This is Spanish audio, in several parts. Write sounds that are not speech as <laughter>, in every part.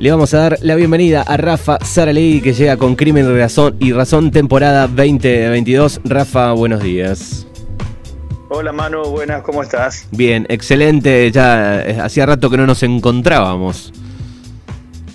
Le vamos a dar la bienvenida a Rafa Saralegui que llega con Crimen y Razón, y Razón temporada 2022. Rafa, buenos días. Hola Manu, buenas, ¿cómo estás? Bien, excelente. Ya eh, hacía rato que no nos encontrábamos.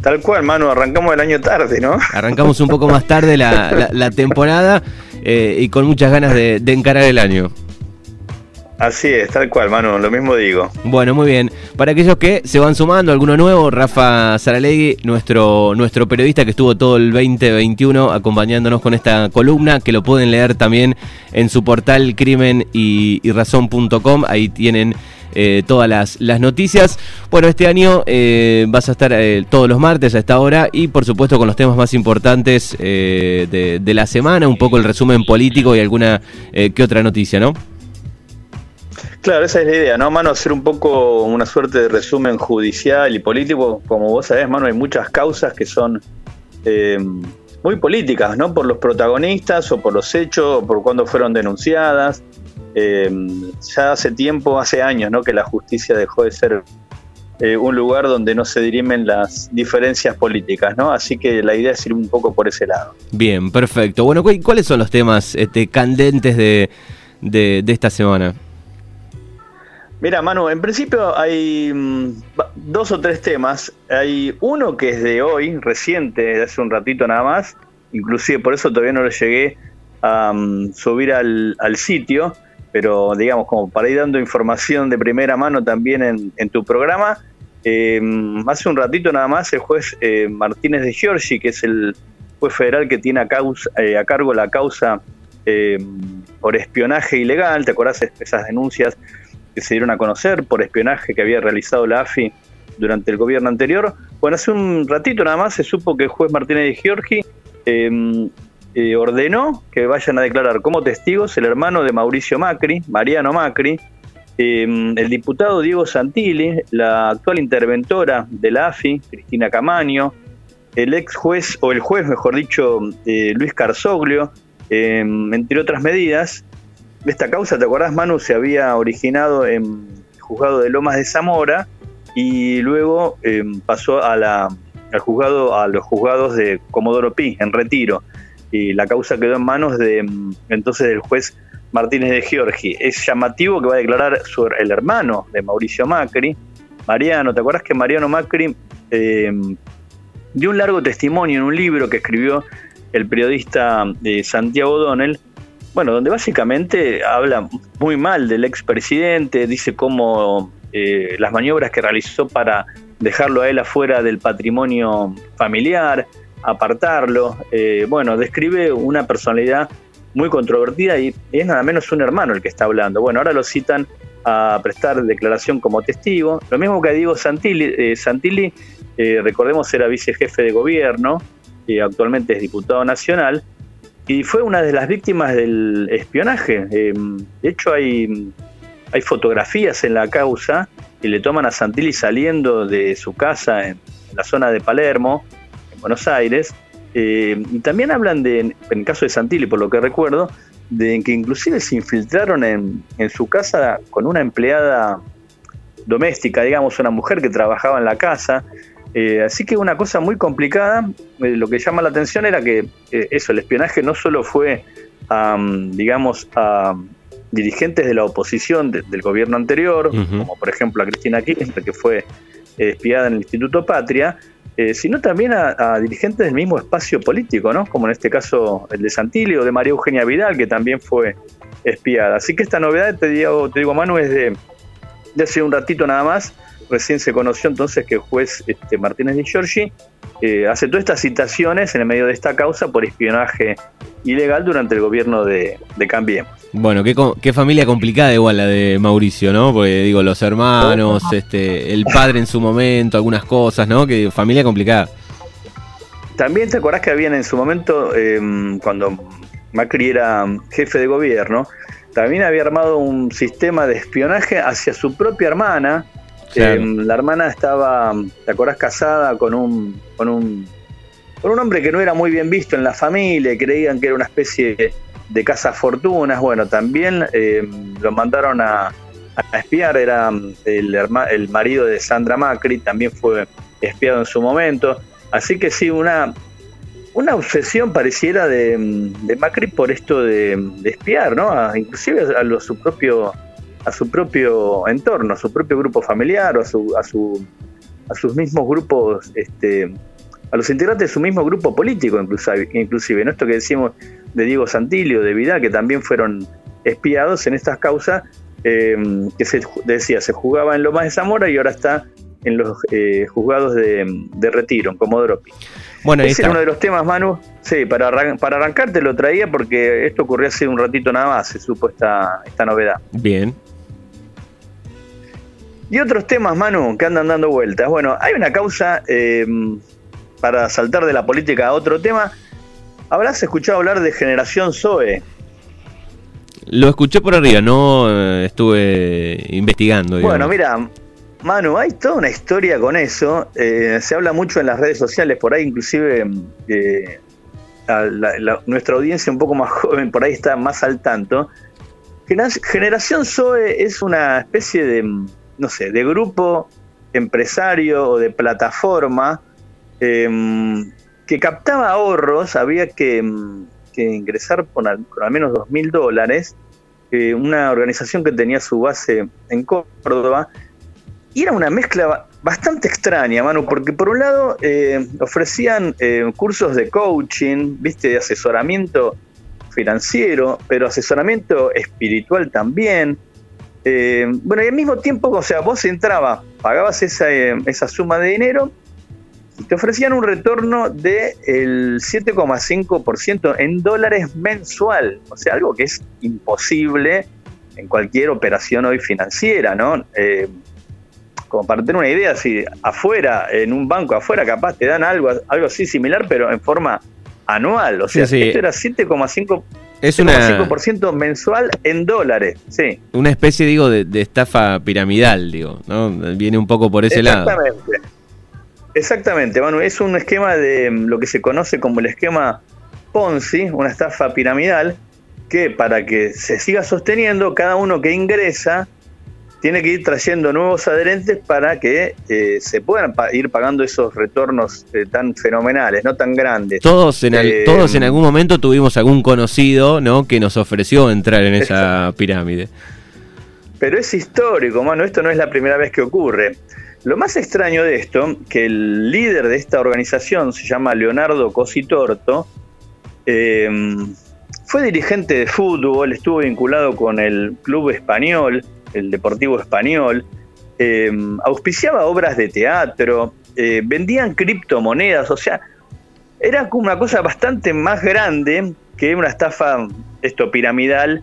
Tal cual, Manu, arrancamos el año tarde, ¿no? Arrancamos un poco más tarde la, temporada eh, y con muchas ganas de encarar el año. Así es, tal cual, Manu, lo mismo digo. Bueno, muy bien. Para aquellos que se van sumando, alguno nuevo, Rafa Saralegui, nuestro, nuestro periodista que estuvo todo el 2021 acompañándonos con esta columna, que lo pueden leer también en su portal crimen y, razón.com, ahí tienen eh, todas las, las, noticias. Bueno, este año eh, vas a estar eh, todos los martes a esta hora y por supuesto con los temas más importantes de, de, la semana, un poco el resumen político y alguna que otra noticia, ¿no? Claro, esa es la idea, ¿no, mano? Hacer un poco una suerte de resumen judicial y político. Como vos sabés, mano, hay muchas causas que son eh, muy políticas, ¿no? Por los protagonistas o por los hechos o por cuándo fueron denunciadas. Eh, ya hace tiempo, hace años, ¿no? Que la justicia dejó de ser eh, un lugar donde no se dirimen las diferencias políticas, ¿no? Así que la idea es ir un poco por ese lado. Bien, perfecto. Bueno, ¿cuáles son los temas este, candentes de, de esta semana? Mira, Manu, en principio hay mm, dos o tres temas. Hay uno que es de hoy, reciente, de hace un ratito nada más. Inclusive por eso todavía no lo llegué a mm, subir al, sitio, pero digamos como para ir dando información de primera mano también en, tu programa. Eh, hace un ratito nada más el juez eh, Martínez de Giorgi, que es el juez federal que tiene a, eh, a cargo la causa por espionaje ilegal, ¿te acordás esas denuncias? Que se dieron a conocer por espionaje que había realizado la AFI durante el gobierno anterior. Bueno, hace un ratito nada más se supo que el juez Martínez de Giorgi em, eh, ordenó que vayan a declarar como testigos el hermano de Mauricio Macri, Mariano Macri, em, el diputado Diego Santilli, la actual interventora de la AFI, Cristina Camaño, el ex juez, o el juez, mejor dicho, eh, Luis Carzoglio, em, entre otras medidas, esta causa, ¿te acordás, Manu? Se había originado en el juzgado de Lomas de Zamora y luego em, pasó a al juzgado, a los juzgados de Comodoro Pi, en retiro. Y la causa quedó en manos de em, entonces del juez Martínez de Giorgi. Es llamativo que va a declarar el hermano de Mauricio Macri, Mariano. ¿Te acuerdas que Mariano Macri em, dio un largo testimonio en un libro que escribió el periodista eh, Santiago Donnell? Bueno, donde básicamente habla muy mal del expresidente, dice cómo eh, las maniobras que realizó para dejarlo a él afuera del patrimonio familiar, apartarlo, eh, bueno, describe una personalidad muy controvertida y es nada menos un hermano el que está hablando. Bueno, ahora lo citan a prestar declaración como testigo. Lo mismo que Diego Santilli, eh, Santilli recordemos era vicejefe de gobierno, y actualmente es diputado nacional, y fue una de las víctimas del espionaje. Eh, de hecho, hay, hay fotografías en la causa que le toman a Santilli saliendo de su casa en, la zona de Palermo, en Buenos Aires. Eh, y también hablan de, en el caso de Santilli, por lo que recuerdo, de que inclusive se infiltraron en, en su casa con una empleada doméstica, digamos, una mujer que trabajaba en la casa, eh, así que una cosa muy complicada, eh, lo que llama la atención era que eh, eso, el espionaje no solo fue, digamos, a dirigentes de la oposición del gobierno anterior, como por ejemplo a Cristina Kirchner, que fue espiada en el Instituto Patria, sino también a, dirigentes del mismo espacio político, ¿no? como en este caso el de Santilli o de María Eugenia Vidal, que también fue espiada. Así que esta novedad, te digo, te digo Manu, es de, de hace un ratito nada más, recién se conoció entonces que el juez este, Martínez de Giorgi eh, aceptó estas citaciones en el medio de esta causa por espionaje ilegal durante el gobierno de, de Cambiemos. Bueno, qué, familia complicada igual la de Mauricio, ¿no? Porque digo, los hermanos, este, el padre en su momento, algunas cosas, ¿no? Que familia complicada. También te acordás que habían en su momento, em, cuando Macri era jefe de gobierno, también había armado un sistema de espionaje hacia su propia hermana, Em, la hermana estaba, ¿te acordás? Casada con un, con un, con un hombre que no era muy bien visto en la familia, creían que era una especie de, casa fortunas. Bueno, también em, lo mandaron a, espiar, era el, el marido de Sandra Macri, también fue espiado en su momento. Así que sí, una, una obsesión pareciera de, Macri por esto de, espiar, ¿no? inclusive a, su propio a su propio entorno, a su propio grupo familiar o a su, a su a sus mismos grupos, este, a los integrantes de su mismo grupo político, inclusive, inclusive ¿no? Esto que decimos de Diego Santilio, de Vidal, que también fueron espiados en estas causas, eh, que se decía, se jugaba en Lomas de Zamora y ahora está en los eh, juzgados de, retiro, en Comodoro Bueno, Ese era uno de los temas, Manu. Sí, para, para arrancar te lo traía porque esto ocurrió hace un ratito nada más, se supo esta, esta novedad. Bien. Y otros temas, Manu, que andan dando vueltas. Bueno, hay una causa eh, para saltar de la política a otro tema. ¿Habrás escuchado hablar de Generación Zoe? Lo escuché por arriba, no eh, estuve investigando. Bueno, mira, Manu, hay toda una historia con eso. Eh, se habla mucho en las redes sociales, por ahí inclusive nuestra audiencia un poco más <laughs> joven por ahí está más al tanto. Generación Zoe es una especie de no sé, de grupo empresario o de plataforma em, que captaba ahorros, había que, em, ingresar con al, menos dos mil dólares, una organización que tenía su base en Córdoba, y era una mezcla bastante extraña, Manu, porque por un lado eh, ofrecían eh, cursos de coaching, viste, de asesoramiento financiero, pero asesoramiento espiritual también, eh, bueno, y al mismo tiempo, o sea, vos entrabas, pagabas esa, eh, esa suma de dinero y te ofrecían un retorno del 7,5% en dólares mensual. O sea, algo que es imposible en cualquier operación hoy financiera, ¿no? Eh, como para tener una idea, si afuera, en un banco afuera, capaz te dan algo, algo así similar, pero en forma anual. O sea, esto era 7,5% es una 5% mensual en dólares, sí. Una especie, digo, de, estafa piramidal, digo, ¿no? Viene un poco por ese lado. Exactamente. Exactamente, Manu. Es un esquema de mm, lo que se conoce como el esquema Ponzi, una estafa piramidal, que para que se siga sosteniendo, cada uno que ingresa tiene que ir trayendo nuevos adherentes para que eh, se puedan ir pagando esos retornos eh, tan fenomenales, no tan grandes. Todos en, eh, todos en algún momento tuvimos algún conocido ¿no? que nos ofreció entrar en esa pirámide. Pero es histórico, mano, esto no es la primera vez que ocurre. Lo más extraño de esto, que el líder de esta organización se llama Leonardo Cositorto, fue dirigente de fútbol, estuvo vinculado con el club español, el Deportivo Español, eh, auspiciaba obras de teatro, eh, vendían criptomonedas, o sea, era como una cosa bastante más grande que una estafa esto piramidal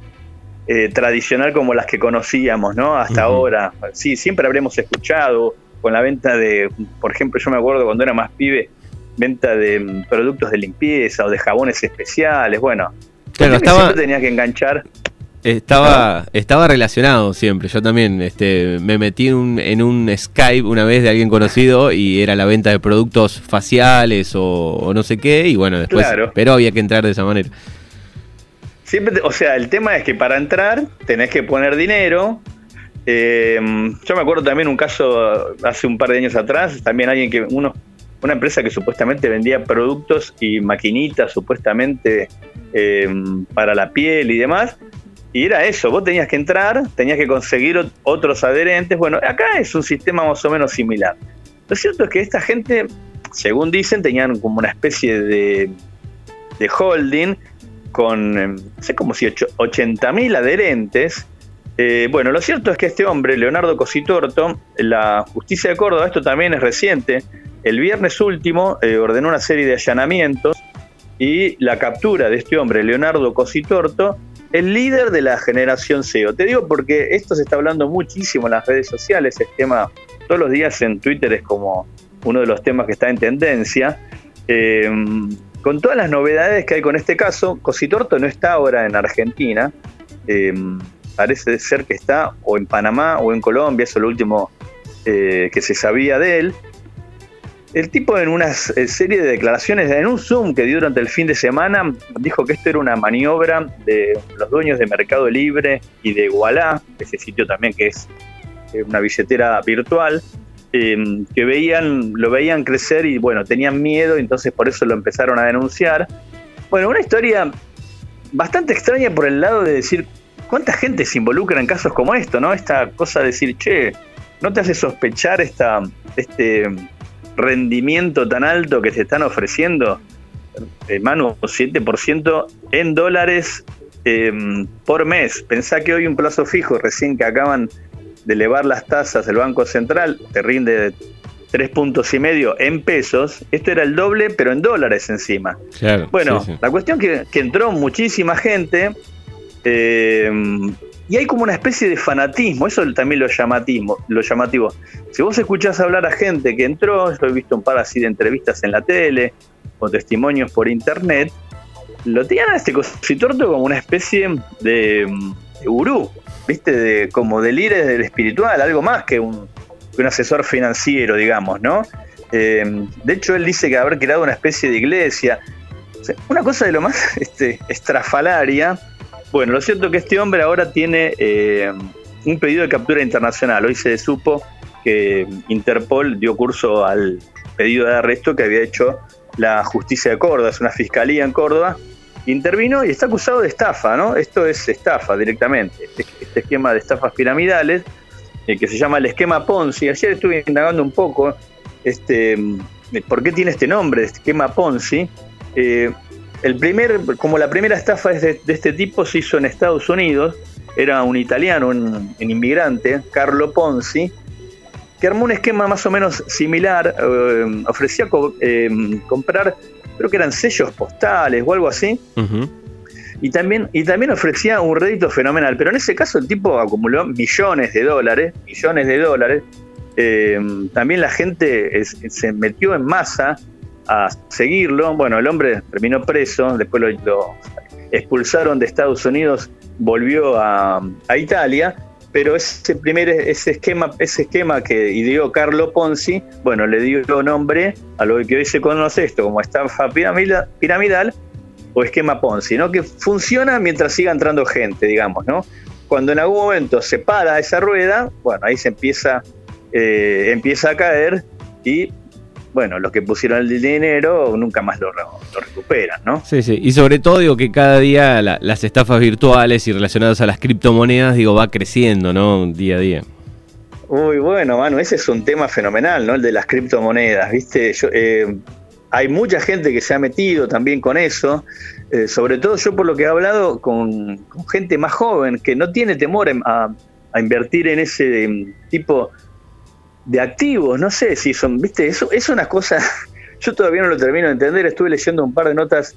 eh, tradicional como las que conocíamos, ¿no? Hasta ahora. Sí, siempre habremos escuchado con la venta de, por ejemplo, yo me acuerdo cuando era más pibe, venta de mm, productos de limpieza o de jabones especiales, bueno. Claro, estaba, tenía que enganchar estaba, estaba relacionado siempre. Yo también este, me metí en un, Skype una vez de alguien conocido y era la venta de productos faciales o, no sé qué. Y bueno, después. Pero había que entrar de esa manera. Siempre, o sea, el tema es que para entrar tenés que poner dinero. Eh, yo me acuerdo también un caso hace un par de años atrás, también alguien que uno, una empresa que supuestamente vendía productos y maquinitas supuestamente eh, para la piel y demás, y era eso, vos tenías que entrar, tenías que conseguir otros adherentes. Bueno, acá es un sistema más o menos similar. Lo cierto es que esta gente, según dicen, tenían como una especie de, de holding con, em, no sé como si 80.000 adherentes. Eh, bueno, lo cierto es que este hombre, Leonardo Cositorto, la justicia de Córdoba, esto también es reciente, el viernes último eh, ordenó una serie de allanamientos y la captura de este hombre, Leonardo Cositorto, el líder de la generación SEO. Te digo porque esto se está hablando muchísimo en las redes sociales, el tema todos los días en Twitter es como uno de los temas que está en tendencia. Eh, con todas las novedades que hay con este caso, Cositorto no está ahora en Argentina, eh, parece ser que está o en Panamá o en Colombia, eso es lo último eh, que se sabía de él. El tipo en una eh, serie de declaraciones, en un Zoom que dio durante el fin de semana, dijo que esto era una maniobra de los dueños de Mercado Libre y de Wallah, ese sitio también que es eh, una billetera virtual, em, que veían, lo veían crecer y bueno, tenían miedo, entonces por eso lo empezaron a denunciar. Bueno, una historia bastante extraña por el lado de decir cuánta gente se involucra en casos como esto, ¿no? Esta cosa de decir, che, ¿no te hace sospechar esta, este rendimiento tan alto que se están ofreciendo? Eh, Manu, 7% en dólares em, por mes. Pensá que hoy un plazo fijo, recién que acaban de elevar las tasas del Banco Central, te rinde tres puntos y medio en pesos. Esto era el doble, pero en dólares encima. bueno, la cuestión que, que entró muchísima gente. Eh, y hay como una especie de fanatismo, eso también lo llamativo, lo llamativo. Si vos escuchás hablar a gente que entró, yo he visto un par así de entrevistas en la tele, o testimonios por internet, lo tenían a este cositorto como una especie de, gurú, ¿viste? De, como del del espiritual, algo más que un, asesor financiero, digamos, ¿no? Eh, de hecho, él dice que haber creado una especie de iglesia. una cosa de lo más <laughs> este, estrafalaria. Bueno, lo cierto es que este hombre ahora tiene eh, un pedido de captura internacional. Hoy se supo que Interpol dio curso al pedido de arresto que había hecho la justicia de Córdoba, es una fiscalía en Córdoba, intervino y está acusado de estafa, ¿no? Esto es estafa directamente, este, este esquema de estafas piramidales, eh, que se llama el esquema Ponzi. Ayer estuve indagando un poco este, por qué tiene este nombre, esquema Ponzi. Eh, el primer, como la primera estafa de, este tipo se hizo en Estados Unidos, era un italiano, un inmigrante, Carlo Ponzi, que armó un esquema más o menos similar, eh, ofrecía eh, comprar, creo que eran sellos postales o algo así, y, también, y también ofrecía un rédito fenomenal, pero en ese caso el tipo acumuló millones de dólares, millones de dólares, eh, también la gente se metió en masa a seguirlo, bueno, el hombre terminó preso, después lo, expulsaron de Estados Unidos, volvió a, a Italia, pero ese primer ese esquema ese esquema que ideó Carlo Ponzi bueno le dio nombre a lo que hoy se conoce esto como estafa piramidal, o esquema Ponzi no que funciona mientras siga entrando gente digamos no cuando en algún momento se para esa rueda bueno ahí se empieza eh, empieza a caer y bueno, los que pusieron el dinero nunca más lo, recuperan, ¿no? Sí, sí. Y sobre todo digo que cada día las estafas virtuales y relacionadas a las criptomonedas, digo, va creciendo, ¿no? Día a día. Uy, bueno, mano, ese es un tema fenomenal, ¿no? El de las criptomonedas, ¿viste? Eh, hay mucha gente que se ha metido también con eso, eh, sobre todo yo por lo que he hablado con, gente más joven que no tiene temor a, a invertir en ese tipo de activos, no sé si son, viste, eso es una cosa, <laughs> yo todavía no lo termino de entender, estuve leyendo un par de notas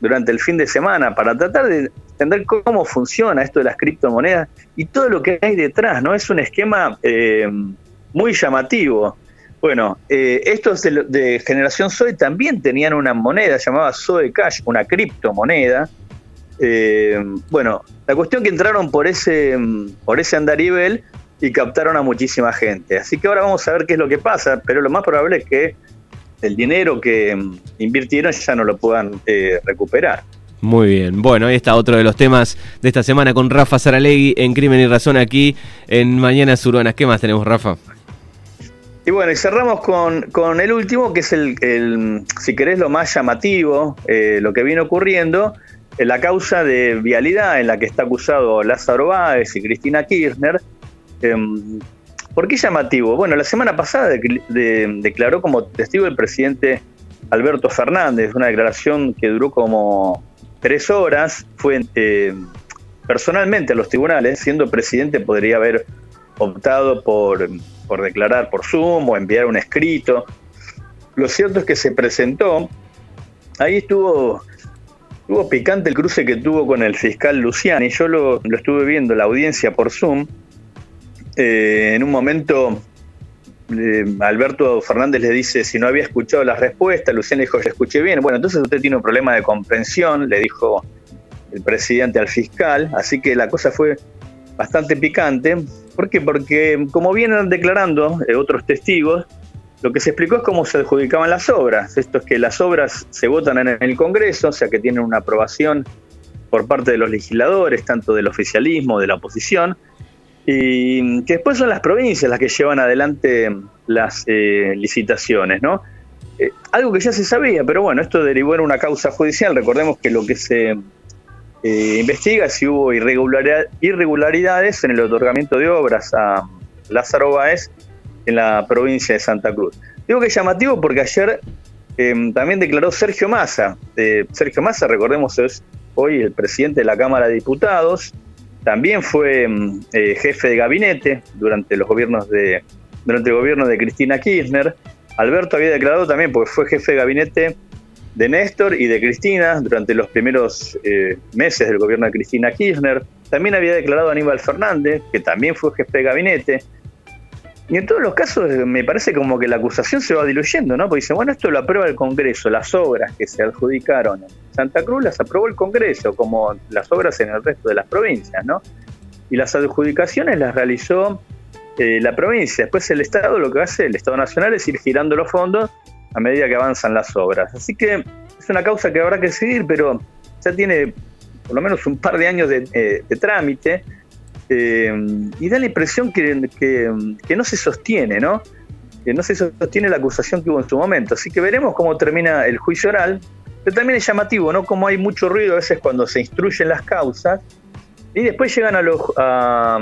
durante el fin de semana para tratar de entender cómo funciona esto de las criptomonedas y todo lo que hay detrás, ¿no? Es un esquema eh, muy llamativo. Bueno, eh, estos de, generación Zoe también tenían una moneda llamada Zoe Cash, una criptomoneda. Eh, bueno, la cuestión que entraron por ese, por ese andarivel y captaron a muchísima gente. Así que ahora vamos a ver qué es lo que pasa, pero lo más probable es que el dinero que mm, invirtieron ya no lo puedan eh, recuperar. Muy bien, bueno, ahí está otro de los temas de esta semana con Rafa Saralegui en Crimen y Razón aquí en Mañanas Urbanas. ¿Qué más tenemos, Rafa? Y bueno, y cerramos con, el último, que es el, si querés, lo más llamativo, eh, lo que viene ocurriendo, en la causa de vialidad en la que está acusado Lázaro Báez y Cristina Kirchner, ¿Por qué llamativo? Bueno, la semana pasada declaró como testigo el presidente Alberto Fernández, una declaración que duró como tres horas, fue eh, personalmente a los tribunales, siendo presidente podría haber optado por, por declarar por Zoom o enviar un escrito. Lo cierto es que se presentó, ahí estuvo, estuvo picante el cruce que tuvo con el fiscal Luciani, yo lo, lo estuve viendo, la audiencia por Zoom, eh, en un momento eh, Alberto Fernández le dice si no había escuchado las respuestas, Luciano dijo, ya escuché bien. Bueno, entonces usted tiene un problema de comprensión, le dijo el presidente al fiscal, así que la cosa fue bastante picante. ¿Por qué? Porque como vienen declarando eh, otros testigos, lo que se explicó es cómo se adjudicaban las obras. Esto es que las obras se votan en el Congreso, o sea que tienen una aprobación por parte de los legisladores, tanto del oficialismo, de la oposición, y que después son las provincias las que llevan adelante las eh, licitaciones, ¿no? Eh, algo que ya se sabía, pero bueno, esto derivó en una causa judicial. Recordemos que lo que se eh, investiga es si hubo irregularidades en el otorgamiento de obras a Lázaro Báez en la provincia de Santa Cruz. Digo que es llamativo porque ayer también declaró Sergio Massa. Sergio Massa, recordemos, es hoy el presidente de la Cámara de Diputados, también fue mm, eh, jefe de gabinete durante los gobiernos de durante el gobierno de Cristina Kirchner. Alberto había declarado también, porque fue jefe de gabinete de Néstor y de Cristina durante los primeros eh, meses del gobierno de Cristina Kirchner. También había declarado Aníbal Fernández, que también fue jefe de gabinete. Y en todos los casos eh, me parece como que la acusación se va diluyendo, ¿no? Porque dice, bueno, esto lo aprueba el Congreso, las obras que se adjudicaron Santa Cruz las aprobó el Congreso, como las obras en el resto de las provincias, ¿no? Y las adjudicaciones las realizó eh, la provincia. Después el Estado lo que hace, el Estado Nacional, es ir girando los fondos a medida que avanzan las obras. Así que es una causa que habrá que seguir, pero ya tiene por lo menos un par de años de eh, trámite eh, y da la impresión que, que, no se sostiene, ¿no? Que no se sostiene la acusación que hubo en su momento. Así que veremos cómo termina el juicio oral. Pero también es llamativo, ¿no? Como hay mucho ruido a veces cuando se instruyen las causas y después llegan a los, a,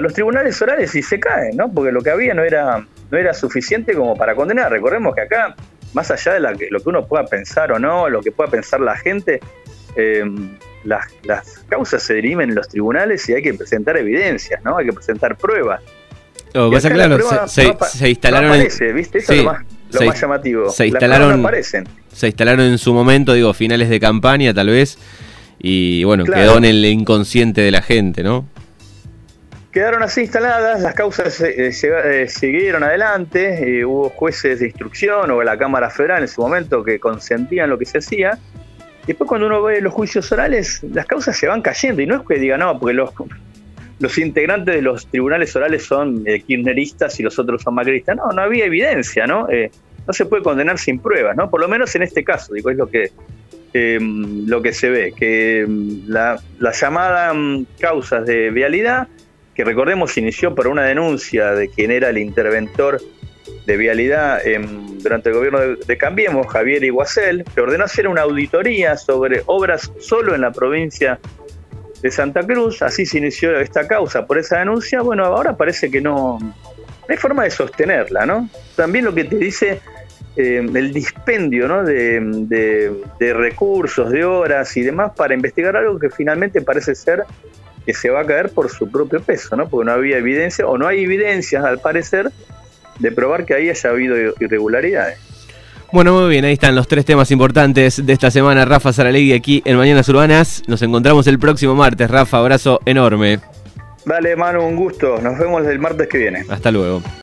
los tribunales orales y se caen, ¿no? Porque lo que había no era, no era suficiente como para condenar. Recordemos que acá, más allá de lo que uno pueda pensar o no, lo que pueda pensar la gente, eh, las, causas se deriven en los tribunales y hay que presentar evidencias, ¿no? Hay que presentar pruebas. Oh, claro, se, instalaron. ¿viste? Eso es lo, más, llamativo. Se instalaron, se instalaron en su momento, digo, finales de campaña tal vez, y bueno, quedó en el inconsciente de la gente, ¿no? Quedaron así instaladas, las causas eh, eh, siguieron adelante, hubo jueces de instrucción o la Cámara Federal en su momento que consentían lo que se hacía, Después cuando uno ve los juicios orales, las causas se van cayendo y no es que diga, no, porque los, los integrantes de los tribunales orales son eh, kirchneristas y los otros son macristas. No, no había evidencia, ¿no? Eh, no se puede condenar sin pruebas, ¿no? Por lo menos en este caso, digo, es lo que, em, lo que se ve, que em, la, la llamada em, causas de vialidad, que recordemos inició por una denuncia de quien era el interventor de vialidad durante el gobierno de, Cambiemos, Javier Iguacel, que ordenó hacer una auditoría sobre obras solo en la provincia de Santa Cruz. Así se inició esta causa por esa denuncia. Bueno, ahora parece que no, hay forma de sostenerla, ¿no? También lo que te dice eh, el dispendio ¿no? de, de, recursos, de horas y demás para investigar algo que finalmente parece ser que se va a caer por su propio peso, ¿no? Porque no había evidencia o no hay evidencias al parecer de probar que ahí haya habido irregularidades. Bueno, muy bien, ahí están los tres temas importantes de esta semana. Rafa Saralegui aquí en Mañanas Urbanas. Nos encontramos el próximo martes. Rafa, abrazo enorme. Dale, Manu, un gusto. Nos vemos el martes que viene. Hasta luego.